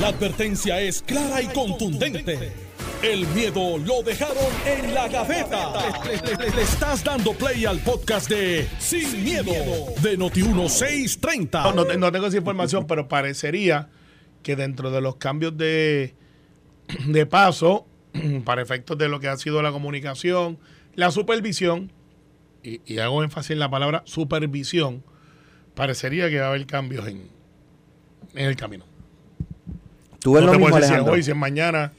La advertencia es clara y contundente. El miedo lo dejaron en la gaveta. Le, estás dando play al podcast de Sin, miedo, de Noti1630. No, no no tengo esa información, pero parecería que dentro de los cambios de, de paso, para efectos de lo que ha sido la comunicación, la supervisión, y, y hago énfasis en la palabra supervisión, parecería que va a haber cambios en, en el camino. Tú ves no lo te mismo, decir hoy, si es mañana.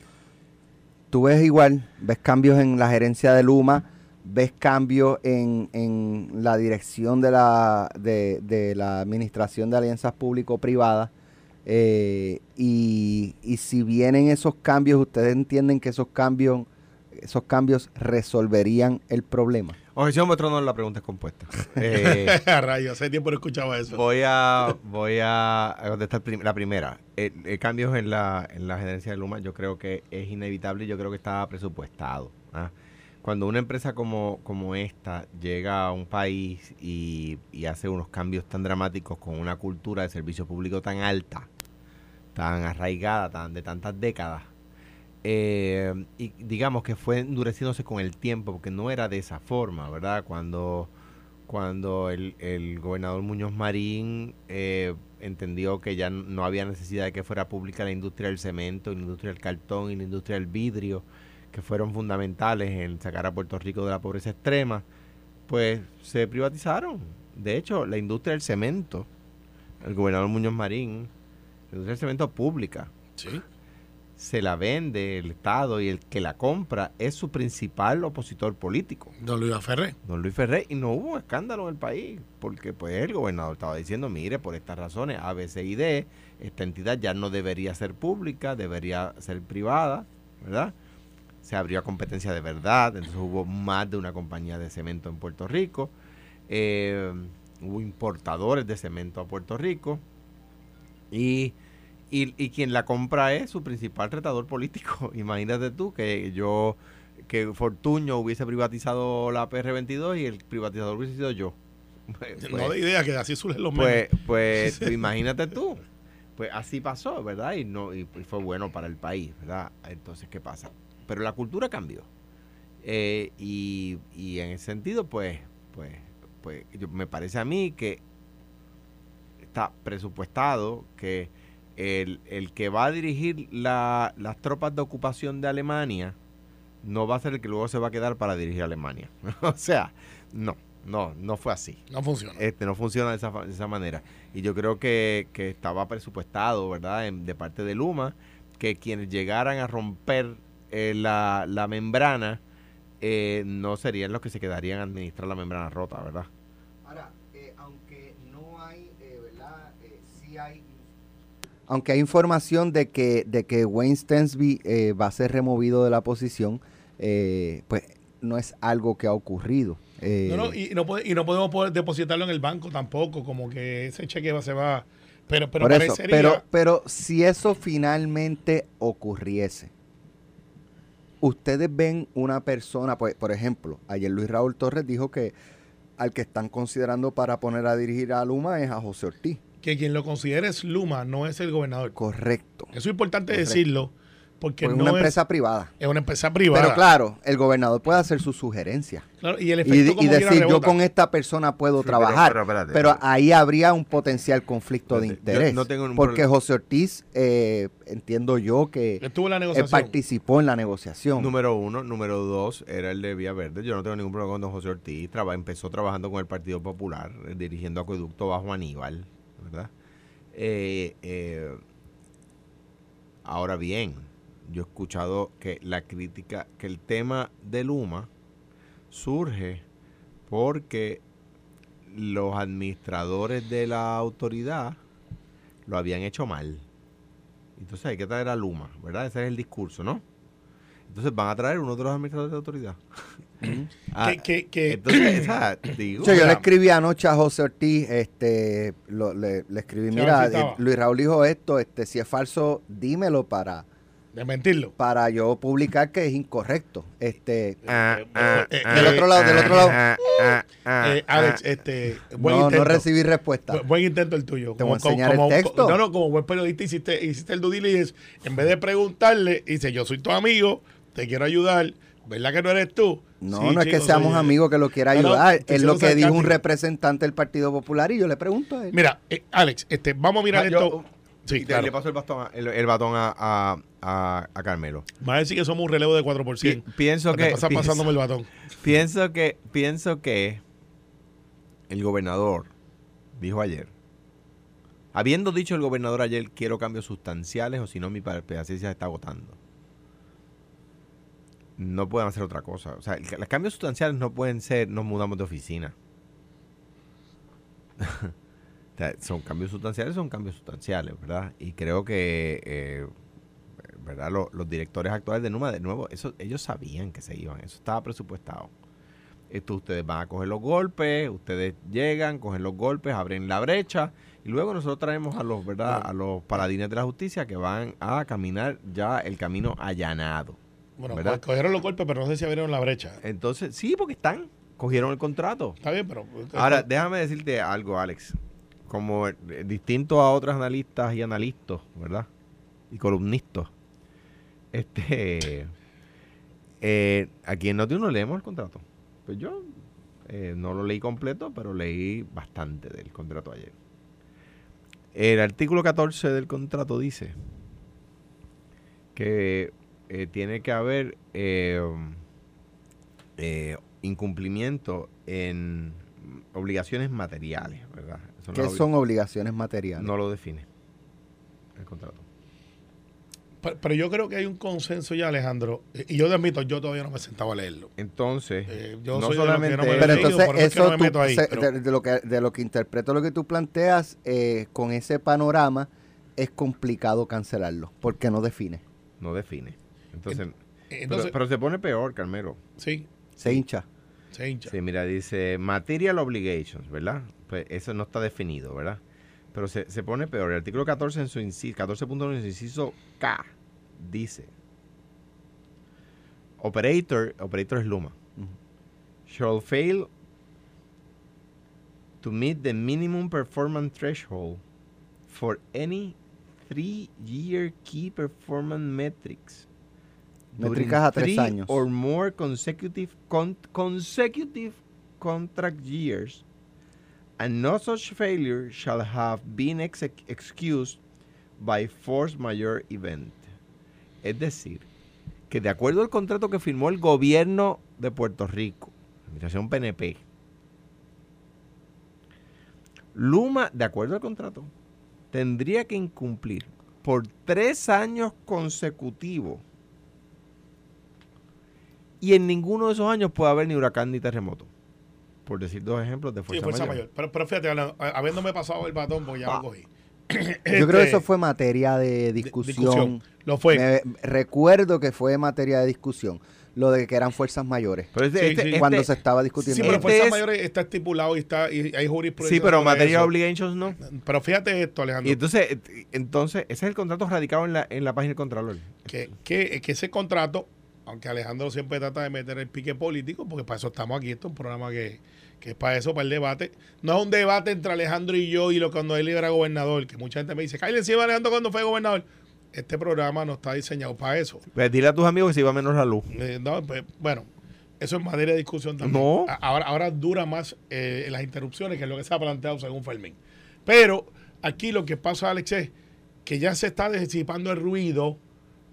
Tú ves igual, ves cambios en la gerencia de Luma, ves cambios en, en la dirección de la, de, de la Administración de Alianzas Público-Privadas. eh, y, y si vienen esos cambios, ¿ustedes entienden que esos cambios, esos cambios resolverían el problema? Objeción, vuestro no, la pregunta es compuesta. Eh, A rayos, hace tiempo no escuchaba eso. voy a voy a contestar prim- la primera. El, el cambios en la, en la gerencia de Luma yo creo que es inevitable y yo creo que está presupuestado. ¿ah? Cuando una empresa como, como esta llega a un país y, y hace unos cambios tan dramáticos con una cultura de servicio público tan alta, tan arraigada, tan de tantas décadas, eh, y digamos que fue endureciéndose con el tiempo, porque no era de esa forma, ¿verdad? Cuando, cuando el, el gobernador Muñoz Marín eh, entendió que ya no había necesidad de que fuera pública la industria del cemento, la industria del cartón y la industria del vidrio, que fueron fundamentales en sacar a Puerto Rico de la pobreza extrema, pues se privatizaron. De hecho, la industria del cemento, el gobernador Muñoz Marín, la industria del cemento pública, Sí. Se la vende el Estado y el que la compra es su principal opositor político, Don Luis Ferré. don Luis Ferré, y no hubo escándalo en el país, porque pues el gobernador estaba diciendo, mire, por estas razones, A, B, C y D, esta entidad ya no debería ser pública, debería ser privada, ¿verdad? Se abrió a competencia de verdad, entonces hubo más de una compañía de cemento en Puerto Rico, eh, hubo importadores de cemento a Puerto Rico, y y, y quien la compra es su principal retador político. Imagínate tú que yo, que Fortuño hubiese privatizado la PR22 y el privatizador hubiese sido yo. Pues, no de idea que así surgen los pues, pues tú imagínate tú. Pues así pasó, ¿verdad? Y no y, y fue bueno para el país, ¿verdad? Entonces, ¿qué pasa? Pero la cultura cambió. Eh, y, y en ese sentido, pues, pues, pues yo- me parece a mí que está presupuestado que el, el que va a dirigir la- las tropas de ocupación de Alemania no va a ser el que luego se va a quedar para dirigir Alemania. o sea, no, no, no fue así No funciona. este no funciona de esa, de esa manera. Y yo creo que, que estaba presupuestado, ¿verdad?, en- de parte de Luma, que quienes llegaran a romper eh, la, la membrana eh, no serían los que se quedarían a administrar la membrana rota, ¿verdad? Ahora, eh, aunque no hay, eh, ¿verdad? sí hay... Aunque hay información de que, de que Wayne Stensby eh, va a ser removido de la posición, eh, pues no es algo que ha ocurrido. Eh, No, no, y, no pode- y no podemos poder depositarlo en el banco tampoco, como que ese cheque va, se va. Pero, pero por eso, parecería. pero, pero si eso finalmente ocurriese, ustedes ven una persona, pues, por ejemplo, ayer Luis Raúl Torres dijo que al que están considerando para poner a dirigir a Luma es a José Ortiz. Que quien lo considere es Luma, no es el gobernador. Correcto. Eso es importante Correcto. decirlo, porque Porque no una es, empresa privada. es una empresa privada. Pero claro, el gobernador puede hacer sus sugerencias. Claro, y el Y, efecto y como quiera decir, yo con esta persona puedo Sí, trabajar. pero Pero, espérate. ahí habría un potencial conflicto de Espérate, interés. no tengo un porque problema. José Ortiz, eh, entiendo yo que Estuvo en la él negociación. participó en la negociación. Número uno. Número dos era el de Vía Verde. Yo no tengo ningún problema con don José Ortiz. Traba- empezó trabajando con el Partido Popular, eh, dirigiendo acueducto bajo Aníbal, ¿verdad? Eh, eh, ahora bien, yo he escuchado que la crítica, que el tema de Luma surge porque los administradores de la autoridad lo habían hecho mal. Entonces hay que traer a Luma, ¿verdad? Ese es el discurso, ¿no? Entonces van a traer uno de los administradores de la autoridad. Ah, Que- que- que- entonces, esa, digo, O sea, yo le escribí anoche a José Ortiz, este, lo- le, le escribí, mira, eh. Luis Raúl dijo esto, este, si es falso, dímelo para, De mentirlo. para yo publicar que es incorrecto. Este, Ah, Eh, ah, eh, ah, del otro lado, del otro lado. ah, ah, ah, Eh, Alex, ah. este, buen no, intento. no recibí respuesta. Bu- Buen intento el tuyo. Te voy a enseñar el texto. No, no, como buen periodista hiciste, hiciste el due diligence. En vez de preguntarle, dice, yo soy tu amigo, te quiero ayudar. ¿Verdad que no eres tú? No, Sí, no es que chico, seamos soy- amigos que lo quiera No, no, ayudar. es lo que dijo un representante del Partido Popular y yo le pregunto a él. Mira, eh, Alex, este, vamos a mirar Ah, yo- esto. Sí, te- claro. Le paso el bastón, el, el batón a, a, a- a Carmelo. Va a decir que somos un relevo de 4%. Pi- pienso que pasa pienso- pasándome el batón. Pienso que, pienso que el gobernador dijo ayer, habiendo dicho el gobernador ayer, quiero cambios sustanciales o si no mi paciencia se está agotando. No pueden hacer otra cosa. O sea, los cambios sustanciales no pueden ser, nos mudamos de oficina. O sea, son cambios sustanciales, son cambios sustanciales, ¿verdad? Y creo que, eh, ¿verdad? Los, los directores actuales de Numa, de nuevo, eso, ellos sabían que se iban, eso estaba presupuestado. Esto ustedes van a coger los golpes, ustedes llegan, cogen los golpes, abren la brecha y luego nosotros traemos a los, ¿verdad? A los paladines de la justicia que van a caminar ya el camino allanado. Bueno, ¿verdad? pues, cogieron los golpes, pero no sé si abrieron la brecha. Entonces, sí, porque están, cogieron el contrato. Está bien, pero. Ahora, déjame decirte algo, Alex. Como eh, distinto a otros analistas y analistas, ¿verdad? Y columnistas. Este. Eh, aquí en Noti uno leemos el contrato. Pues yo eh, no lo leí completo, pero leí bastante del contrato ayer. El artículo 14 del contrato dice que eh, tiene que haber eh, eh, incumplimiento en obligaciones materiales, ¿verdad? Eso ¿Qué son obligaciones materiales? No lo define el contrato. Pero, pero yo creo que hay un consenso ya, Alejandro. Y yo te admito, yo todavía no me sentaba a leerlo. Entonces, Eh, yo no soy solamente... Pero he entonces eso de lo que de lo que interpreto lo que tú planteas eh, con ese panorama es complicado cancelarlo porque no define, no define. Entonces, Entonces, pero, pero se pone peor, Carmelo. sí, se hincha. se hincha. Sí, mira, dice material obligations, ¿verdad? Pues eso no está definido, ¿verdad? Pero se, se pone peor. El artículo 14 en su inciso, 14.1 en su inciso K dice operator, operator es Luma, shall fail to meet the minimum performance threshold for any three-year key performance metrics. Métricas a tres three años. Or more consecutive con- consecutive contract years, and no such failure shall have been excused by force majeure event. Es decir, que de acuerdo al contrato que firmó el gobierno de Puerto Rico, la administración PNP, Luma, de acuerdo al contrato, tendría que incumplir por tres años consecutivos y en ninguno de esos años puede haber ni huracán ni terremoto. Por decir dos ejemplos de Sí, fuerza, fuerza mayor. mayor. Pero, pero fíjate, habiéndome pasado el batón, porque ya Ah. lo cogí. Yo creo que Este, eso fue materia de discusión. discusión. Lo fue. Me- recuerdo que fue materia de discusión lo de que eran fuerzas mayores Pero este- Sí, este- este- cuando se estaba discutiendo. Sí, pero Este fuerzas es- mayores está estipulado y está y hay jurisprudencia. sí, pero materia eso. obligations no. Pero fíjate esto, Alejandro, Y entonces, entonces, ese es el contrato radicado en la, en la página del Contralor. que, que, que ese contrato, aunque Alejandro siempre trata de meter el pique político, porque para eso estamos aquí, esto es un programa que, que es para eso, para el debate. No es un debate entre Alejandro y yo y lo cuando él era gobernador, que mucha gente me dice, Kyle, encima Alejandro cuando fue gobernador. Este programa no está diseñado para eso. Pues dile a tus amigos que se iba menos la luz. Eh, no, pues, bueno, eso es materia de discusión también. No. Ahora, ahora dura más eh, las interrupciones, que es lo que se ha planteado según Fermín. Pero aquí lo que pasa, Alex, es que ya se está disipando el ruido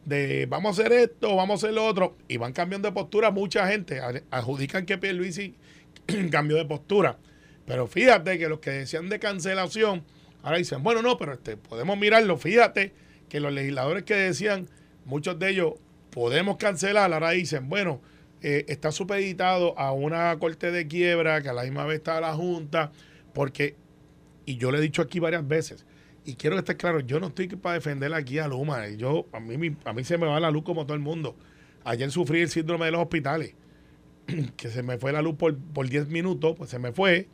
de vamos a hacer esto, vamos a hacer lo otro, y van cambiando de postura mucha gente. Adjudican que Pierluisi cambió de postura. Pero fíjate que los que decían de cancelación, ahora dicen, bueno, no, pero este, podemos mirarlo. Fíjate que los legisladores que decían, muchos de ellos, podemos cancelar, ahora dicen, bueno, eh, está supeditado a una corte de quiebra, que a la misma vez está la Junta, porque, y yo le he dicho aquí varias veces, y quiero que esté claro, yo no estoy para defender aquí a Luma, yo, a, mí, a mí se me va la luz como todo el mundo. Ayer sufrí el síndrome de los hospitales, que se me fue la luz por, por 10 minutos, pues se me fue,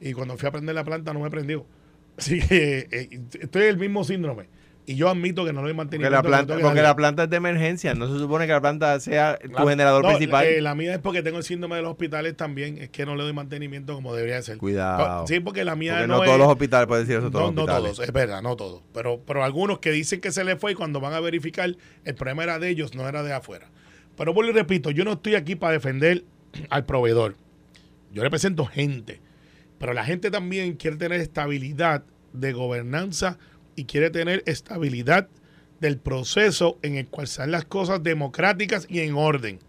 y cuando fui a prender la planta no me prendió. Así que eh, estoy en el mismo síndrome. Y yo admito que no le doy Porque mantenimiento. la planta, porque darle. la planta es de emergencia. No se supone que la planta sea tu La- generador no, principal. eh, la mía es porque tengo el síndrome de los hospitales también. Es que no le doy mantenimiento como debería ser. Cuidado. Sí, porque la mía Porque no, no, es. todos los hospitales pueden decir eso. Todos no, los no todos, es verdad, no todos. Pero, pero algunos que dicen que se le fue y cuando van a verificar, el problema era de ellos, no era de afuera. Pero vuelvo y repito, yo no estoy aquí para defender al proveedor. Yo represento gente. Pero la gente también quiere tener estabilidad de gobernanza y quiere tener estabilidad del proceso en el cual sean las cosas democráticas y en orden.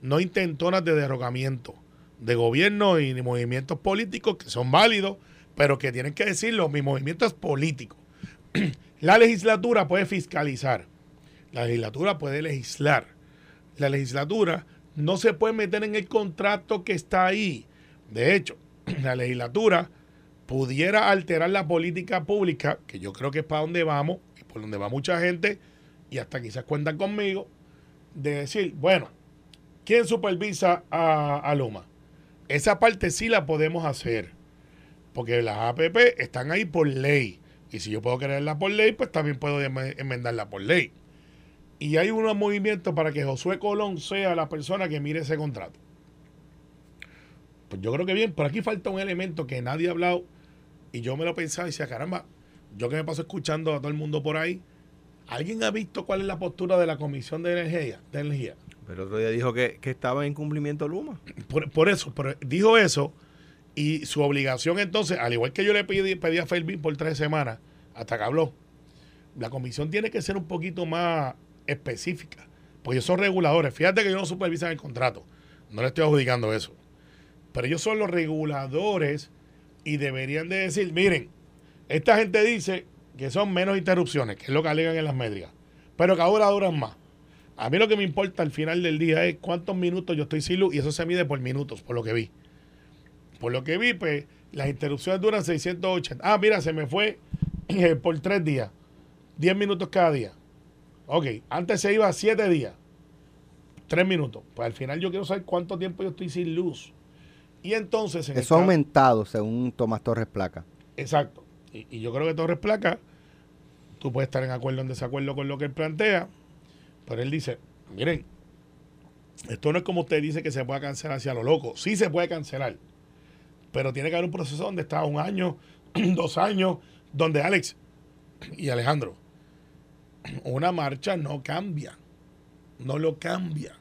No intentonas de derrocamiento de gobierno y ni movimientos políticos que son válidos, pero que tienen que decirlo, mi movimiento es político. La legislatura puede fiscalizar, la legislatura puede legislar, la legislatura no se puede meter en el contrato que está ahí. De hecho, la legislatura pudiera alterar la política pública, que yo creo que es para donde vamos, y por donde va mucha gente, y hasta quizás cuentan conmigo, de decir, bueno, ¿quién supervisa a, a? Esa parte sí la podemos hacer, porque las APP están ahí por ley, y si yo puedo crearla por ley, pues también puedo enmendarla por ley. Y hay unos movimientos para que Josué Colón sea la persona que mire ese contrato. Pues yo creo que bien, por aquí falta un elemento que nadie ha hablado y yo me lo pensaba y decía, caramba, yo que me paso escuchando a todo el mundo por ahí, ¿alguien ha visto cuál es la postura de la Comisión de Energía? De energía? Pero otro día dijo que, que estaba en cumplimiento Luma. Por, por eso, pero dijo eso y su obligación entonces, al igual que yo le pedí, pedí a Fermín por tres semanas, hasta que habló, la comisión tiene que ser un poquito más específica, porque ellos son reguladores. Fíjate que ellos no supervisan el contrato, no le estoy adjudicando eso, pero ellos son los reguladores y deberían de decir, miren, esta gente dice que son menos interrupciones, que es lo que alegan en las métricas, pero que ahora duran más. A mí lo que me importa al final del día es cuántos minutos yo estoy sin luz y eso se mide por minutos, por lo que vi. Por lo que vi, pues las interrupciones duran 680. Ah, mira, se me fue eh, por tres días. 10 minutos cada día. Ok, antes se iba a 7 días. 3 minutos. Pues al final yo quiero saber cuánto tiempo yo estoy sin luz. Y entonces... en Eso ha aumentado según Tomás Torres Placa. Exacto. Y, y yo creo que Torres Placa, tú puedes estar en acuerdo o en desacuerdo con lo que él plantea, pero él dice, miren, esto no es como usted dice que se puede cancelar hacia lo loco. Sí se puede cancelar, pero tiene que haber un proceso donde está un año, dos años, donde Alex y Alejandro, una marcha no cambia, no lo cambia.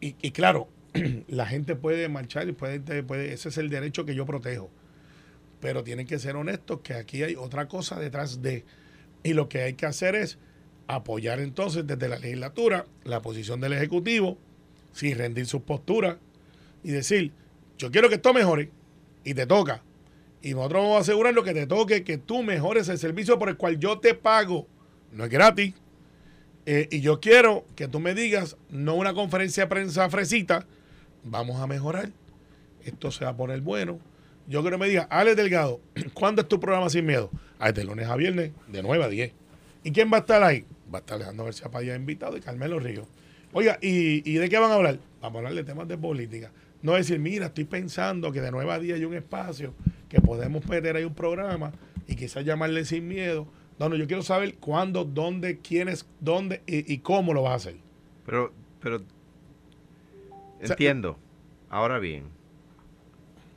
Y, y claro, la gente puede marchar y puede, puede, ese es el derecho que yo protejo pero tienen que ser honestos que aquí hay otra cosa detrás de. Y lo que hay que hacer es apoyar entonces desde la legislatura la posición del Ejecutivo, sin rendir sus posturas, y decir, yo quiero que esto mejore, y te toca. Y nosotros vamos a asegurar lo que te toque, que tú mejores el servicio por el cual yo te pago. No es gratis. Eh, y yo quiero que tú me digas, no una conferencia de prensa fresita, vamos a mejorar. Esto se va a poner bueno. Yo quiero que me diga, Alex Delgado, ¿cuándo es tu programa Sin Miedo? Ah, de lunes a viernes, de 9 a 10. ¿Y quién va a estar ahí? Va a estar Alejandro García Padilla invitado y Carmelo Ríos. Oiga, ¿y, ¿y de qué van a hablar? Vamos a hablar de temas de política. No decir, mira, estoy pensando que de 9 a 10 hay un espacio que podemos meter ahí un programa y quizás llamarle Sin Miedo. No, no, yo quiero saber cuándo, dónde, quiénes, dónde y, cómo lo vas a hacer. Pero, pero entiendo. Ahora bien,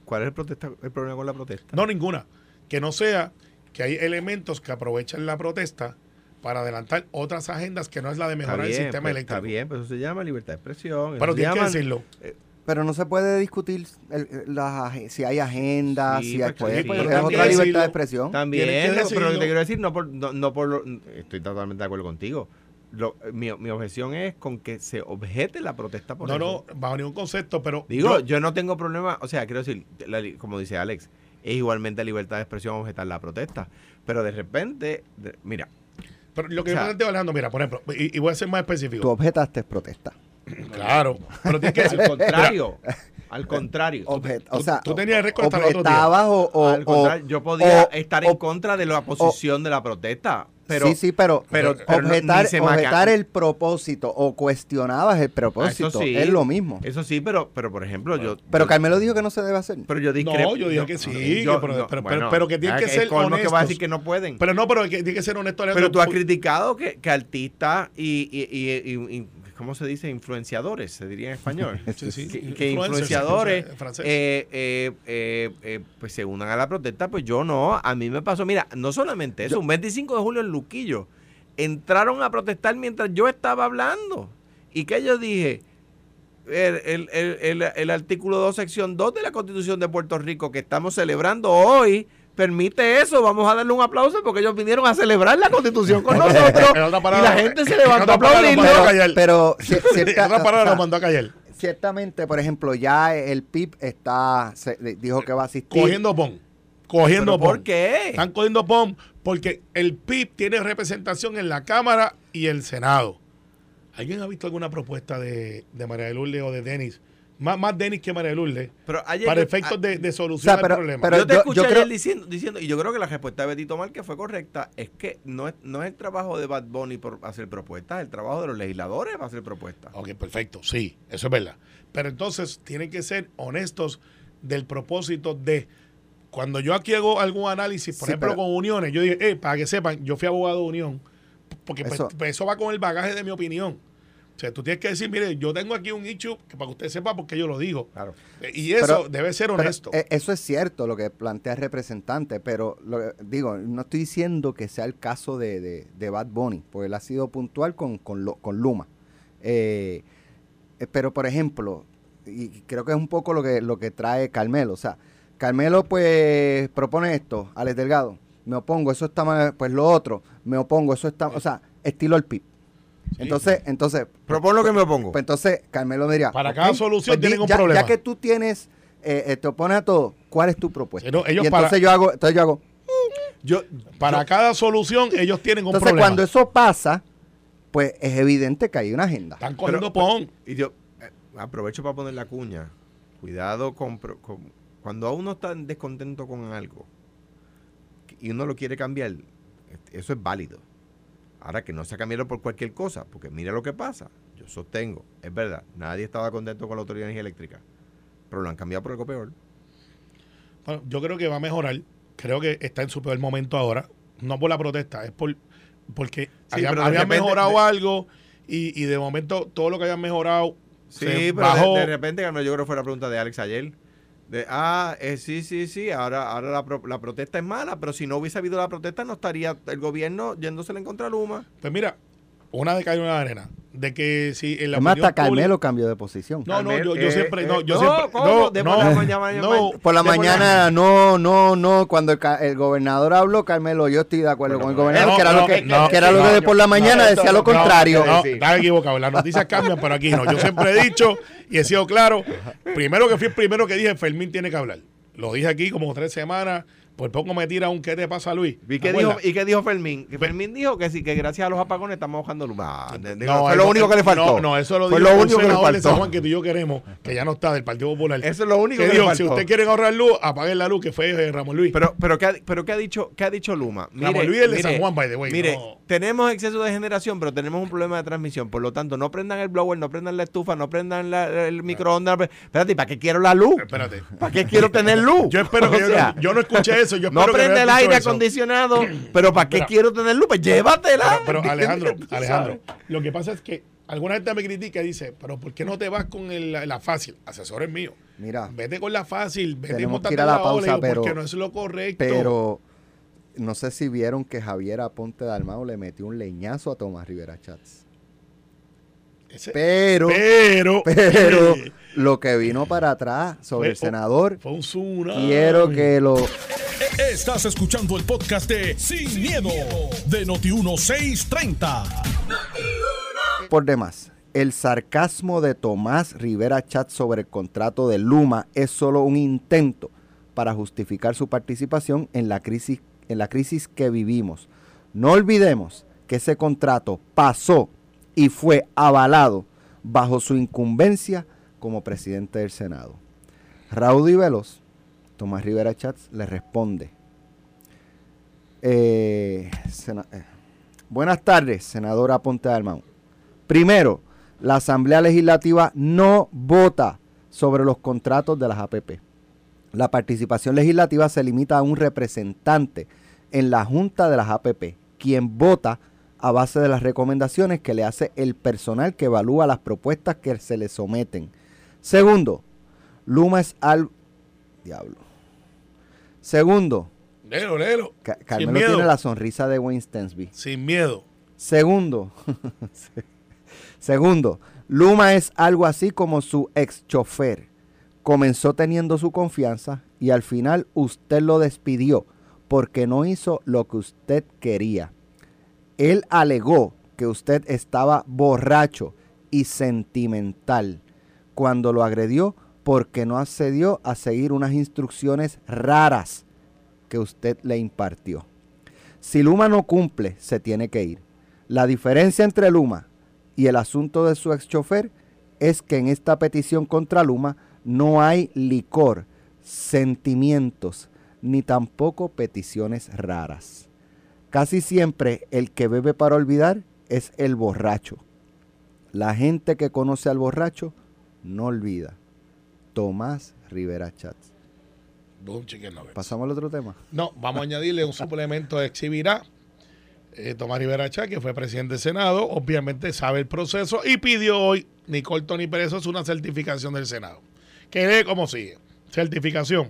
¿cuál es el, protesta, el problema con la protesta? No, ninguna. Que no sea que hay elementos que aprovechan la protesta para adelantar otras agendas que no es la de mejorar el bien, sistema pues, eléctrico. Está bien, pues eso se llama libertad de expresión. Pero tienes que decirlo. Pero no se puede discutir el- el- las ag- si hay agenda, Sí, si hay, pues, pues, sí, pues, pero es también otra libertad decirlo. de expresión. También, pero lo que decirlo. te quiero decir, no por, no, no por lo- estoy totalmente de acuerdo contigo. Lo- mi, mi objeción es con que se objete la protesta por No, eso. no, bajo ningún concepto, pero Digo, yo- yo, no tengo problema, o sea, quiero decir, la li- como dice Alex, es igualmente libertad de expresión objetar la protesta. Pero de repente, de- mira, pero lo que o yo sea- planteo, Alejandro, mira, por ejemplo, y, y voy a ser más Tú específico. objetaste protesta. Claro, pero tienes que al decir, contrario, al contrario. Objet- tú- o sea, tú tenías récord hasta el otro día. objetabas o, o- al contrario, yo podía o- estar o- en contra de la posición de la protesta. Pero sí, sí, pero, pero- pero no- objetar, objetar el propósito o cuestionabas el propósito Eso sí. es lo mismo. Eso sí, pero, pero por ejemplo, yo. Pero yo- Carmelo dijo que no se debe hacer. Pero yo discrepo. No, yo dije que sí, que pero- pero- pero- pero que tienen ah, que ser colmo que va a honestos. decir que no pueden. Pero no, pero que tiene que ser honesto. Pero tú has criticado que, que artistas y, y, y- y- y- ¿cómo se dice? Influenciadores, se diría en español. Sí, sí, que, influenciadores eh, eh, eh, eh, pues se unan a la protesta, pues yo no. A mí me pasó, mira, no solamente eso, un 25 de julio en Luquillo, entraron a protestar mientras yo estaba hablando. ¿Y que yo dije? El, el- el- el- el artículo 2, sección 2 de la Constitución de Puerto Rico que estamos celebrando hoy permite eso. Vamos a darle un aplauso porque ellos vinieron a celebrar la Constitución con nosotros. Y la gente se levantó a aplaudirlo. pero, callar. pero ci- En cierta- otra palabra o sea, nos mandó a callar. ciertamente, por ejemplo, ya el PIB está se- dijo que va a asistir. Cogiendo pon. Cogiendo ¿Pero pon. por qué? Están cogiendo POM porque el PIB tiene representación en la Cámara y el Senado. ¿Alguien ha visto alguna propuesta de, de María de Lourdes o de Denis? Más, más Denis que María de Lourdes. Pero ayer para efectos de, de solución O sea, pero- al problema. pero- yo te yo- escuché yo ayer creo- diciendo, diciendo, y yo creo que la respuesta de Betito Mal, que fue correcta, es que no es, no es el trabajo de Bad Bunny por hacer propuestas, es el trabajo de los legisladores para hacer propuestas. Ok, perfecto, sí, eso es verdad. Pero entonces tienen que ser honestos del propósito de cuando yo aquí hago algún análisis, por Sí, ejemplo, pero- con uniones, yo dije, eh, para que sepan, yo fui abogado de unión, porque pues, Eso- pues, eso va con el bagaje de mi opinión. O sea, tú tienes que decir, mire, yo tengo aquí un issue que para que usted sepa porque yo lo digo. Claro. Eh, Y eso Pero- debe ser honesto. eh, eso es cierto lo que plantea el representante, pero lo digo, no estoy diciendo que sea el caso de, de, de Bad Bunny, porque él ha sido puntual con, con, lo- con Luma. Eh, pero, por ejemplo, y creo que es un poco lo que, lo que trae Carmelo, o sea, Carmelo pues propone esto, Alex Delgado, me opongo, eso está mal, pues lo otro, me opongo, eso está, o sea, estilo el PIB. Entonces, entonces, Propon lo que me opongo. pues entonces Carmelo me diría. Para cada solución pues tienen un ya, problema. Ya que tú tienes, eh, eh, te opones a todo, ¿cuál es tu propuesta? No, ellos y entonces para- yo hago, entonces yo hago. yo, para yo- cada solución ellos tienen un Entonces problema. cuando eso pasa, pues es evidente que hay una agenda. Están cogiendo Pero- PON. y yo eh, aprovecho para poner la cuña. Cuidado con, pro- con- cuando uno está descontento con algo y uno lo quiere cambiar, eso es válido. Ahora que no se cambiarlo por cualquier cosa, porque mira lo que pasa. Yo sostengo, es verdad, nadie estaba contento con la Autoridad de Energía Eléctrica, pero lo han cambiado por algo peor. Bueno, yo creo que va a mejorar. Creo que está en su peor momento ahora. No por la protesta, es por porque habían, habían repente- mejorado de- algo y, y de momento todo lo que habían mejorado Sí, se pero bajó. de, de repente, ganó, yo creo que fue la pregunta de Alex ayer. De, ah, eh, sí, sí, sí, ahora, ahora la, pro- la protesta es mala, pero si no hubiese habido la protesta, no estaría el gobierno yéndosele en contra Luma. Pues mira, una de caer una de arena. De que si en la Además, hasta Carmelo cambió de posición. No, no, yo, yo Eh, siempre, eh, no, yo no, siempre, ¿cómo? no, De no, por la mañana- no, Por la de por mañana, no, no, no. Cuando el, gobernador habló, Carmelo, yo estoy de acuerdo Bueno, con el gobernador, no, que era no, lo que, no, que era lo que de por la mañana no, decía lo contrario. No, estás equivocado. Las noticias cambian, pero aquí no. Yo siempre he dicho y he sido claro. Primero que fui el primero que dije, Fermín tiene que hablar. Lo dije aquí como tres semanas. Por poco me tira un ¿qué te pasa, Luis? ¿Y qué, ¿Te dijo? ¿Y qué dijo Fermín? Que Fermín dijo que sí, que gracias a los apagones estamos bajando Luma. Ah, de- de- No, fue eso- lo único que le faltó. No, no, eso lo fue dijo lo único que le senador de San faltó. Juan que tú y yo queremos, que ya no está, del Partido Popular. Eso es lo único que que, dijo, le si faltó. usted quieren ahorrar luz, apaguen la luz, que fue eh, Ramón Luis. Pero, pero, ¿qué ha, pero ¿qué ha dicho, qué ha dicho Luma? Ramón Luis es de San Juan, by the way, Mire, no. tenemos exceso de generación, pero tenemos un problema de transmisión. Por lo tanto, no prendan el blower, no prendan la estufa, no prendan la- el microondas. Espérate, ¿para qué quiero la luz? Espérate. ¿Para qué quiero tener luz? Yo espero que yo, yo no escuché eso. Yo no prende el aire eso. acondicionado, pero ¿para qué quiero tener luz? Pues llévatela. Pero, pero, Alejandro, ¿Tú Alejandro, lo que pasa es que alguna gente me critica y dice, pero ¿por qué no te vas con el- la, fácil? Asesores míos. Mira, Vete con la fácil, vete Tenemos que ir a la pausa, pero- porque no es lo correcto. pero no sé si vieron que Javier Aponte Dalmao le metió un leñazo a Tomás Rivera Chats. Ese- Pero, pero, pero lo que vino para atrás sobre el senador, fue un tsunami. quiero que lo... Estás escuchando el podcast de Sin, miedo, de Noti1630. por demás. El sarcasmo de Tomás Rivera Chat sobre el contrato de Luma es solo un intento para justificar su participación en la crisis, en la crisis que vivimos. No olvidemos que ese contrato pasó y fue avalado bajo su incumbencia como presidente del Senado. Raudy Veloz, Tomás Rivera Chats, le responde. Eh, eh, Buenas tardes, senadora Ponte Almán. Primero, la Asamblea Legislativa no vota sobre los contratos de las APP. La participación legislativa se limita a un representante en la Junta de las APP, quien vota a base de las recomendaciones que le hace el personal que evalúa las propuestas que se le someten. Segundo, Luma es al... Diablo. Segundo. Ca- Carmelo miedo. tiene la sonrisa de Wayne Stensby. Sin miedo. Segundo, segundo, Luma es algo así como su ex chofer. Comenzó teniendo su confianza y al final usted lo despidió porque no hizo lo que usted quería. Él alegó que usted estaba borracho y sentimental cuando lo agredió porque no accedió a seguir unas instrucciones raras que usted le impartió. Si Luma no cumple, se tiene que ir. La diferencia entre Luma y el asunto de su ex chofer es que en esta petición contra Luma no hay licor, sentimientos, ni tampoco peticiones raras. Casi siempre el que bebe para olvidar es el borracho. La gente que conoce al borracho no olvida. Tomás Rivera Chats. Pasamos al otro tema. No, vamos a añadirle un suplemento de exhibirá. Eh, Tomás Rivera Chá, que fue presidente del Senado, obviamente sabe el proceso y pidió hoy, Nicole Tony Pérez, una certificación del Senado. Que lee como sigue. Certificación.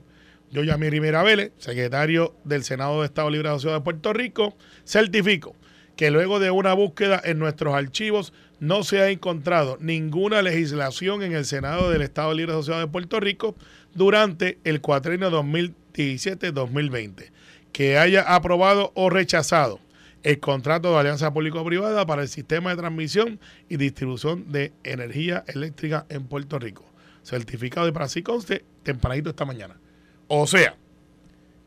Yo, Yamir Rivera Vélez, secretario del Senado de Estado Libre Asociado de Puerto Rico, certifico que luego de una búsqueda en nuestros archivos no se ha encontrado ninguna legislación en el Senado del Estado Libre Asociado de Puerto Rico durante el cuatrienio 2017-2020 que haya aprobado o rechazado el contrato de alianza público-privada para el sistema de transmisión y distribución de energía eléctrica en Puerto Rico. Certificado de para así conste tempranito esta mañana. O sea,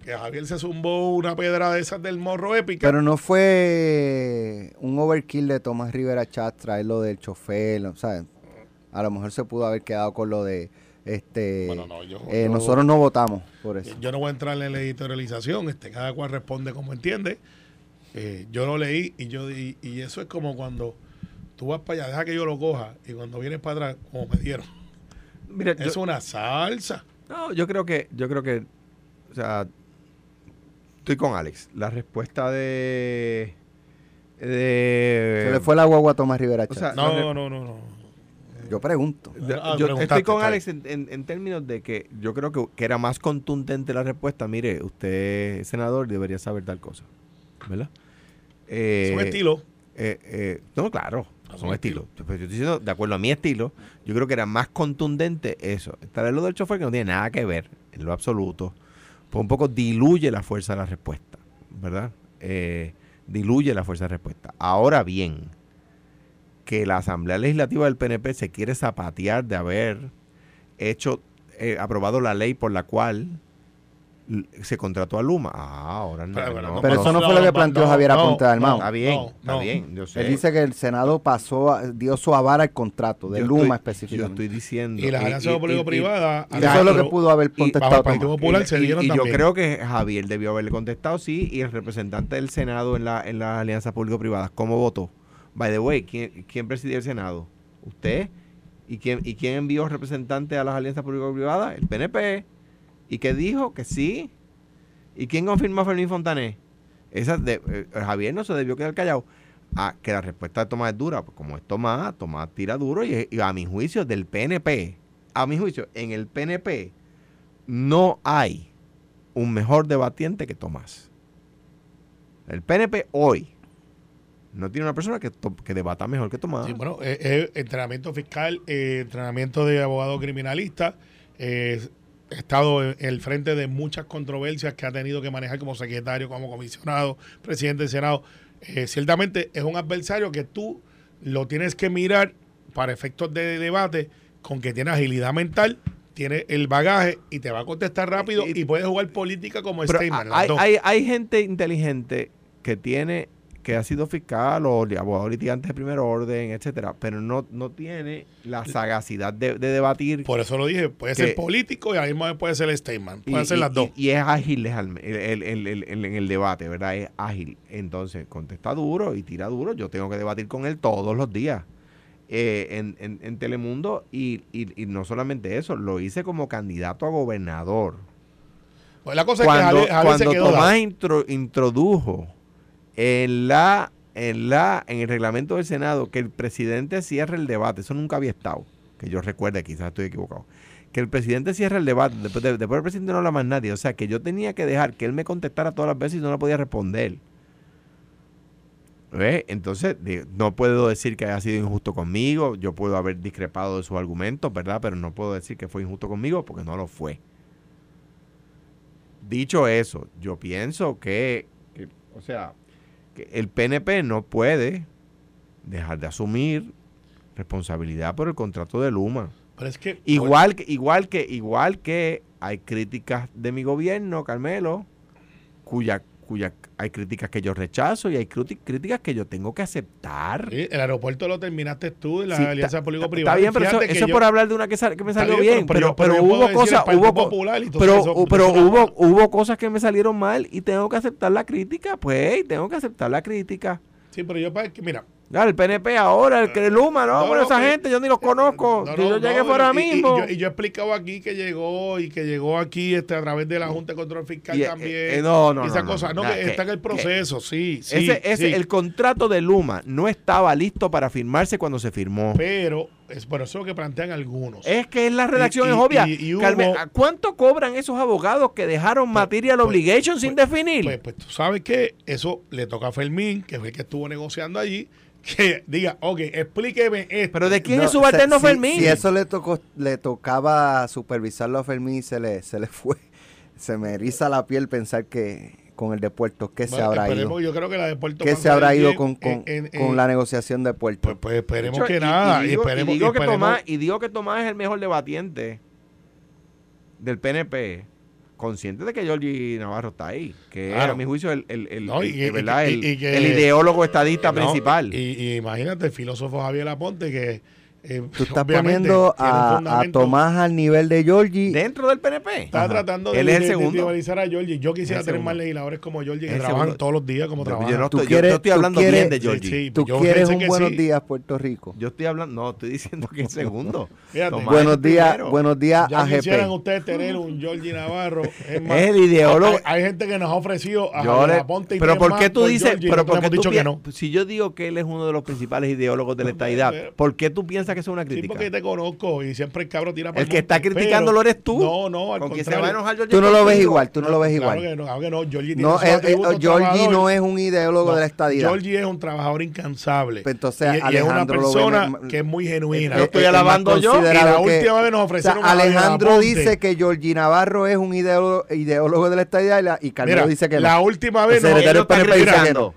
que Javier se zumbó una piedra de esas del morro épica. Pero no fue un overkill de Tomás Rivera Chat traer lo del chofer, sea, a lo mejor se pudo haber quedado con lo de este Bueno, no, yo- eh, yo- nosotros no votamos por eso. Yo no voy a entrar en la editorialización, este, cada cual responde como entiende. Eh, yo lo leí y yo y, y eso es como cuando tú vas para allá, deja que yo lo coja y cuando vienes para atrás, como me dieron, Mira, es yo, una salsa. No, yo creo que, yo creo que, o sea, estoy con Alex. La respuesta de, de, Se le fue la guagua a Tomás Rivera o sea, No, no, no, no, no. Yo pregunto. Ah, yo estoy con Alex en, en- en términos de que yo creo que, que era más contundente la respuesta. Mire, usted, senador, debería saber tal cosa. ¿Verdad? Eh, Es un estilo. eh, eh, no, claro, Son estilos. Pero yo estoy diciendo, de acuerdo a mi estilo, yo creo que era más contundente eso. Traer lo del chofer que no tiene nada que ver en lo absoluto. Pues un poco diluye la fuerza de la respuesta, ¿verdad? Eh, diluye la fuerza de respuesta. Ahora bien, que la Asamblea Legislativa del PNP se quiere zapatear de haber hecho, eh, aprobado la ley por la cual se contrató a Luma. Ah, ahora no. Pero, pero, no, Pero no, eso no fue lo que planteó Javier Aponte de Dalmau. Está bien, no, está no. bien. Yo sé. Él dice que el Senado pasó, a- dio su aval al contrato de Yo Luma estoy- Yo específicamente. estoy diciendo. Y las alianzas público-privadas. Eso es lo que pudo haber contestado el Partido. Popular y- se y- dieron y yo también. creo que Javier debió haberle contestado sí y el representante del Senado en la en las alianzas público-privadas, ¿cómo votó? By the way, ¿quién, quién presidía el Senado? ¿Usted? ¿Y quién, ¿Y quién envió representante a las alianzas público-privadas? El PNP. ¿Y qué dijo? Que sí. ¿Y quién confirmó a Fermín Fontané? Esa eh, Javier no se debió quedar callado. Ah, que la respuesta de Tomás es dura. Pues como es Tomás, Tomás tira duro y, a mi juicio del PNP, a mi juicio, en el PNP no hay un mejor debatiente que Tomás. El PNP hoy no tiene una persona que, que debata mejor que Tomás. Sí, bueno, eh, entrenamiento fiscal, entrenamiento de abogado criminalista. Estado en el frente de muchas controversias que ha tenido que manejar como secretario, como comisionado, presidente del Senado. Eh, ciertamente es un adversario que tú lo tienes que mirar para efectos de debate con que tiene agilidad mental, tiene el bagaje y te va a contestar rápido Y- y, puede jugar política como Pero Steinman. las hay, hay, hay gente inteligente que tiene que ha sido fiscal o abogado litigante de primer orden, etcétera, pero no, no tiene la sagacidad de, debatir. Por eso lo dije, puede ser político y ahí mismo puede ser el statement, puede ser las dos. Y, es ágil en el, debate, ¿verdad? Es ágil. Entonces, contesta duro y tira duro. Yo tengo que debatir con él todos los días. Eh, en, Telemundo y, no solamente eso, lo hice como candidato a gobernador. Pues la cosa cuando, es que cuando Tomás introdujo en la en la en el reglamento del Senado que el presidente cierre el debate, eso nunca había estado, que yo recuerde, quizás estoy equivocado. Que el presidente cierre el debate, después, de, después el presidente no habla más nadie, o sea que yo tenía que dejar que él me contestara todas las veces y no la podía responder. Entonces, no puedo decir que haya sido injusto conmigo, yo puedo haber discrepado de sus argumentos, ¿verdad? Pero no puedo decir que fue injusto conmigo porque no lo fue. Dicho eso, yo pienso que, o sea, que el PNP no puede dejar de asumir responsabilidad por el contrato de Luma. Pero es que, igual que igual que igual que hay críticas de mi gobierno, Carmelo, cuya cuya hay críticas que yo rechazo y hay críticas que yo tengo que aceptar. el aeropuerto lo terminaste tú en la alianza público-privada. Está bien, pero eso, es por hablar de una que, que me salió bien. Pero, pero, hubo cosas, hubo, pero, pero hubo, hubo cosas que me salieron mal y tengo que aceptar la crítica. Pues tengo que aceptar la crítica. Sí, pero yo, mira, el PNP ahora, el que Luma, no, no, esa gente yo ni los conozco. yo llegué fuera mismo. Y, yo, he explicado aquí que llegó y que llegó aquí este, a través de la Junta de Control Fiscal eh, también. Eh, no, no, esa cosa. No, que, está en el proceso, sí. ese, ese, El contrato de Luma no estaba listo para firmarse cuando se firmó. Pero es por eso que plantean algunos. Es que es la redacción es obvia. ¿Cuánto cobran esos abogados que dejaron pues, material pues, obligation sin pues, definir? Pues, pues tú sabes que eso le toca a Fermín, que fue el que estuvo negociando allí que diga, ok, explíqueme esto. Pero ¿de quién es subalterno Fermín? Si eso le tocó, le tocaba supervisarlo a Fermín y se le, se le fue, se me eriza la piel pensar que con el de Puerto, ¿qué se habrá ido? Yo creo que la de Puerto ¿Qué se habrá ido con, con, la negociación de Puerto? Pues, pues esperemos que nada. Y, digo, que Tomás, y digo que Tomás es el mejor debatiente del PNP consciente de que Georgie Navarro está ahí, que a mi juicio el, el, el, el ideólogo estadista principal. Y, imagínate, el filósofo Javier Aponte, que eh, Tú estás poniendo a, Tomás al nivel de Giorgi. Dentro del PNP. Está tratando de, Él segundo. a Giorgi. Yo quisiera tener más legisladores como Giorgi que trabajan todos los días como trabajan. Yo no estoy, yo estoy hablando bien de Giorgi. tú quieres un buenos días, Puerto Rico. Yo estoy hablando, no, estoy diciendo que es segundo. buenos días, buenos días ya quisieran ustedes tener un Giorgi Navarro. Es, más, el ideólogo. Hay, gente que nos ha ofrecido a Ponte y Pero ¿por qué tú dices, pero por qué dicho que no? Si yo digo que él es uno de los principales ideólogos de la estadidad, ¿por qué tú piensas que es una crítica? conozco y siempre el cabro tira para el que está criticando lo eres tú. No, no, al contrario. tú no lo ves igual, tú no lo ves igual. Claro que no, claro que no. Georgie, no, eh, eh, no es un ideólogo de la estadía. Georgie es un trabajador incansable. Pues entonces, y, es una persona que es muy genuina. Yo estoy alabando yo. Y la última vez nos ofrecieron Alejandro dice que Georgie Navarro es un ideólogo de la estadía y Carmelo dice que La última vez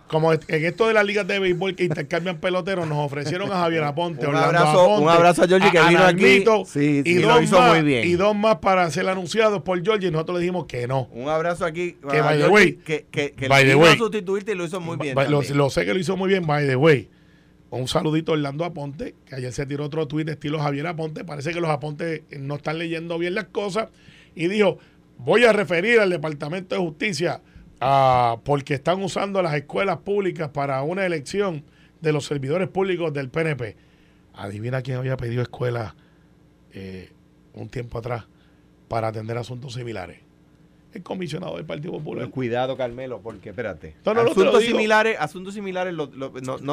como en esto de las ligas de béisbol que intercambian peloteros, nos ofrecieron a Javier Aponte. Un abrazo, un abrazo a Georgie que vino aquí y, dos hizo más, muy bien. Y dos más para ser anunciados por Georgie y nosotros le dijimos que no. Un abrazo aquí. Que, by the way, que, que, que by a sustituirte y lo hizo muy bien. lo, sé que lo hizo muy bien, by the way. Un saludito a Orlando Aponte, que ayer se tiró otro tuit de estilo Javier Aponte. Parece que los Apontes no están leyendo bien las cosas. Y dijo, voy a referir al Departamento de Justicia a, porque están usando las escuelas públicas para una elección de los servidores públicos del PNP. Adivina quién había pedido escuelas eh, un tiempo atrás para atender asuntos similares. El comisionado del Partido Popular. cuidado, Carmelo, porque espérate. asuntos, similares, asuntos similares,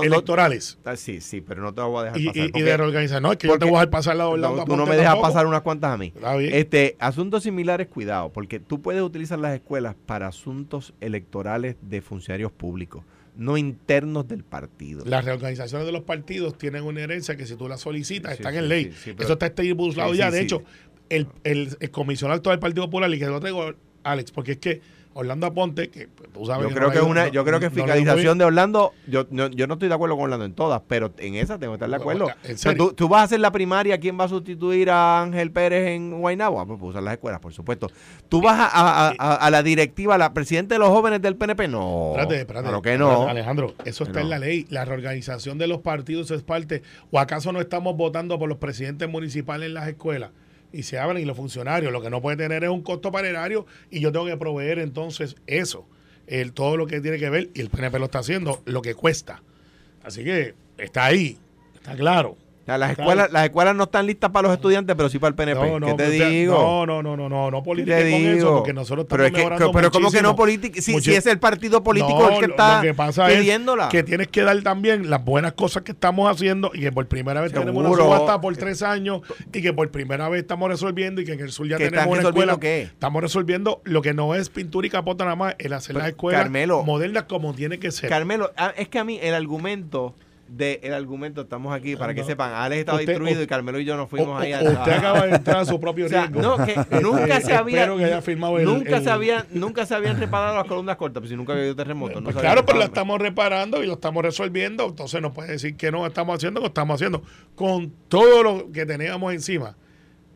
electorales. Ah, sí, sí, pero no te voy a dejar y, pasar. Y, de reorganizar. No, es que yo te voy a dejar pasar la no, Tú no me dejas pasar unas cuantas a mí. Este, asuntos similares, cuidado, porque tú puedes utilizar las escuelas para asuntos electorales de funcionarios públicos no internos del partido. Las reorganizaciones de los partidos tienen una herencia que si tú la solicitas están en ley. Eso está estipulado ya. de hecho, el, el, el, comisionado actual del Partido Popular, y que lo traigo, Alex, porque es que Orlando Aponte, que pues, tú sabes Yo que creo no que le- una, yo creo que no fiscalización de Orlando, yo no, yo no estoy de acuerdo con Orlando en todas, pero en esa tengo que estar de acuerdo. O sea, tú, tú vas a hacer la primaria, ¿quién va a sustituir a Ángel Pérez en Guaynabo? Pues, pues usar las escuelas, por supuesto. ¿Tú vas a, a- a- a la directiva, a la presidenta de los jóvenes del PNP? No. Espérate, espérate. Claro que espérate, no. Alejandro, eso está en la ley. La reorganización de los partidos es parte. ¿O acaso no estamos votando por los presidentes municipales en las escuelas? Y se abren y los funcionarios. Lo que no puede tener es un costo para y yo tengo que proveer entonces eso. El, todo lo que tiene que ver, y el PNP lo está haciendo, lo que cuesta. Así que está ahí, está claro. Sea, las, escuelas, las escuelas no están listas para los estudiantes, pero sí para el PNP. No, no, ¿Qué te usted- digo? No, no, no, no, no, no ¿Qué política te con eso, digo? porque nosotros estamos pero es que, mejorando pero ¿cómo que no política? Si, si es el partido político No, el que está lo que pasa pidiéndola. es que tienes que dar también las buenas cosas que estamos haciendo y que por primera vez tenemos una Seguro. subasta por tres años y que por primera vez estamos resolviendo y que en el sur ya ¿Que tenemos una escuela. qué? Estamos resolviendo lo que no es pintura y capota nada más, el hacer Pero, las escuelas Carmelo, modernas como tiene que ser. Carmelo, ah, es que a mí el argumento de el argumento, estamos aquí para que sepan, Alex estaba Usted- instruido u- y Carmelo y yo nos O- fuimos o- ahí a, usted acaba de entrar a su propio O sea, riesgo. no, que nunca se había espero que haya firmado el- nunca el- se habían nunca se habían reparado las columnas cortas, pues si nunca había habido terremoto, no Pues claro, pero la reparado. estamos reparando y lo estamos resolviendo. Entonces no puede decir que no estamos haciendo, lo estamos haciendo con todo lo que teníamos encima.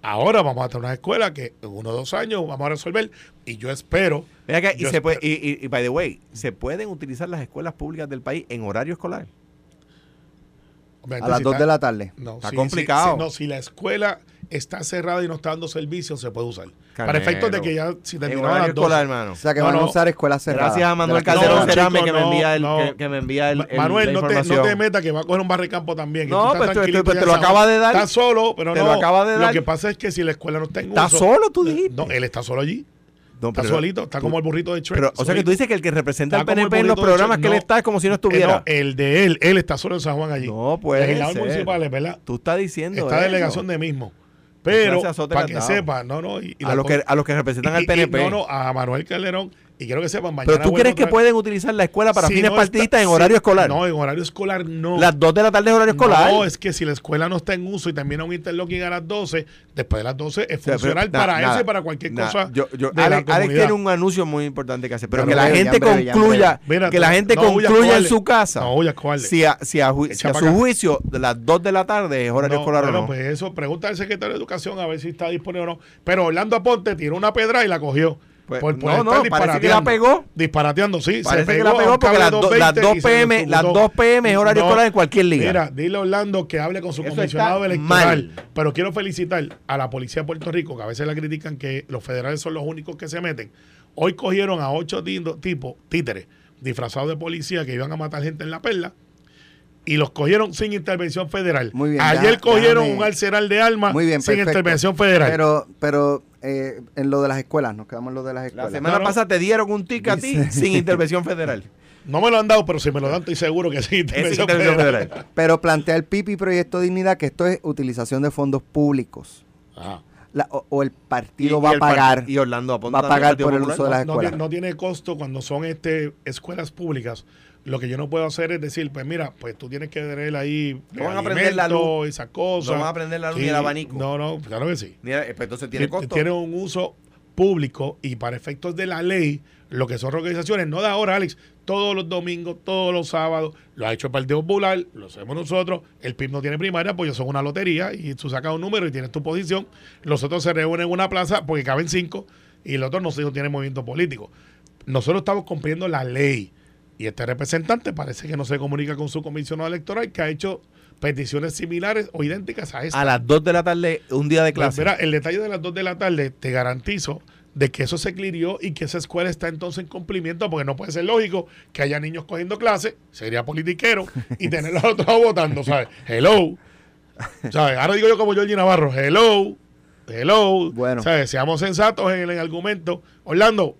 Ahora vamos a tener una escuela que en uno o dos años vamos a resolver y yo espero. Acá, y, yo se puede, espero- y, y- y, by the way, ¿se pueden utilizar las escuelas públicas del país en horario escolar? Obviamente, A las si 2 está- de la tarde. No, Está si- complicado. Si, no, si la escuela está cerrada y no está dando servicio, se puede usar. Para efectos de que ya si horario las 12. escolar, hermano. O sea que No, van a usar escuelas cerradas. Gracias a Manuel Calderón No, Cerame chico, que, me envía el, no. que, que me envía el, el- Manuel, la no te, no información. te metas que va a coger un barrecampo también. que No, tú estás pues, pues, te lo acaba de dar. Estás solo, pero Te no. lo acaba de dar. Lo que pasa es que si la escuela no está en ¿Está uso- solo, tú dijiste? No, él está solo allí. No, Está solito, está como el burrito de Shrek. pero, o sea que tú dices que el que representa Está al PNP en los programas que él está es como si no Eh, estuviera. no, el de él, él está solo en San Juan allí. No puede Legislador ser. municipal, ¿verdad? Tú estás diciendo Esta eso. delegación de mismo. Pero, para que Cantado. sepa, no, no. Y, y a, los que, a los que representan y- al PNP. no, no, a Manuel Calderón. Y quiero que sepan, mañana. Pero tú crees que pueden utilizar la escuela para Si fines no está- partidistas en si- horario escolar. No, en horario escolar no. Las 2 de la tarde es horario escolar. No, es que si la escuela no está en uso y termina un interlocking a las 12, después de las 12 es O sea, pero- funcional na- para nada, eso y para cualquier nada. cosa Yo, yo- de la Alex, Alex tiene un anuncio muy importante que hacer, pero que la breve, gente concluya, que la gente concluya en su casa. No si a, si a, si a su acá. juicio de las 2 de la tarde es horario No, escolar bueno, o no. pues eso, pregunta al secretario de Educación a ver si está disponible o no. Pero Orlando Aponte tiró una pedra y la cogió. Pues, por, por no, no, estar parece que la disparateando. pegó. Disparateando, sí. Parece se que pegó la porque las, do- las 220 2 y se PM, las electrocutó. 2 PM es horario No, escolar en cualquier liga. Mira, dile a Orlando que hable con su Eso comisionado electoral. mal. Pero quiero felicitar a la policía de Puerto Rico, que a veces la critican que los federales son los únicos que se meten. Hoy cogieron a ocho tipos, títeres, disfrazados de policía que iban a matar gente en la perla. Y los cogieron sin intervención federal. Muy bien, Ayer ya- cogieron déjame- un arsenal de armas Muy bien, sin perfecto. intervención federal. Pero, pero eh, en lo de las escuelas, nos quedamos en lo de las La escuelas. semana No, no. pasada te dieron un ticket a ti sin intervención federal. no me lo han dado, pero si me lo dan, estoy seguro que sí. Intervención federal. Pero plantea el PIPI Proyecto Dignidad que esto es utilización de fondos públicos. Ajá. La- o, o el partido y va a el pagar. Y Orlando Aponte va a pagar por el uso de las no, escuelas. tiene, no tiene costo cuando son este escuelas públicas. Lo que yo no puedo hacer es decir, pues mira, pues tú tienes que tener ahí No van a prender la luz. esas cosas. No van a prender la luz Sí, ni el abanico. No, no, claro que sí. Mira, eh, pues entonces tiene Ti- costo. Tiene un uso público y para efectos de la ley, lo que son organizaciones, no de ahora, Alex, todos los domingos, todos los sábados, lo ha hecho el Partido Popular, lo hacemos nosotros, el PIB no tiene primaria, pues ellos son una lotería y tú sacas un número y tienes tu posición, los otros se reúnen en una plaza porque caben cinco y el otro no, no tiene movimiento político. Nosotros estamos cumpliendo la ley y este representante parece que no se comunica con su comisionado electoral que ha hecho peticiones similares o idénticas a esta. A las 2 de la tarde, un día de Pues, clase. mira, el detalle de las 2 de la tarde, te garantizo de que eso se clirió y que esa escuela está entonces en cumplimiento, porque no puede ser lógico que haya niños cogiendo clases, sería politiquero, y tener a los otros votando, ¿sabes? Hello. ¿Sabes? Ahora digo yo como Georgie Navarro, hello, hello. Bueno. ¿Sabes? Seamos sensatos en el, argumento. Orlando,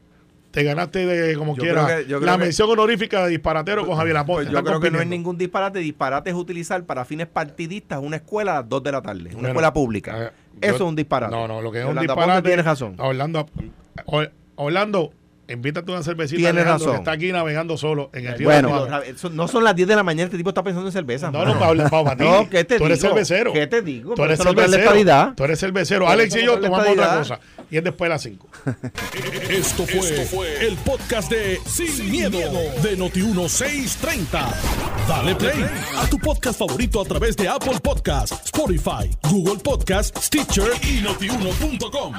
te ganaste de como yo quiera la mención honorífica de disparatero con pues Javier Aponte. Yo creo que no es ningún disparate. Disparate es utilizar para fines partidistas una escuela a las 2 de la tarde, una escuela pública. Eh, eso es un disparate. No, no, lo que es un disparate. Tienes razón. Orlando, Orlando, invítate una cervecita. Tienes razón. Que está aquí navegando solo en el río Bueno, no son las 10 de la mañana, este tipo está pensando en cerveza. No, no, Pablo, Pablo, no, ¿qué te tú digo? eres cervecero. ¿Qué te digo? Tú eres cervecero. Tú eres cervecero. Alex y yo tomamos otra cosa y es después de las 5. Esto, fue, el podcast de Sin, miedo, miedo, de Noti1630. Dale play a tu podcast favorito a través de Apple Podcasts, Spotify, Google Podcasts, Stitcher y notiuno.com.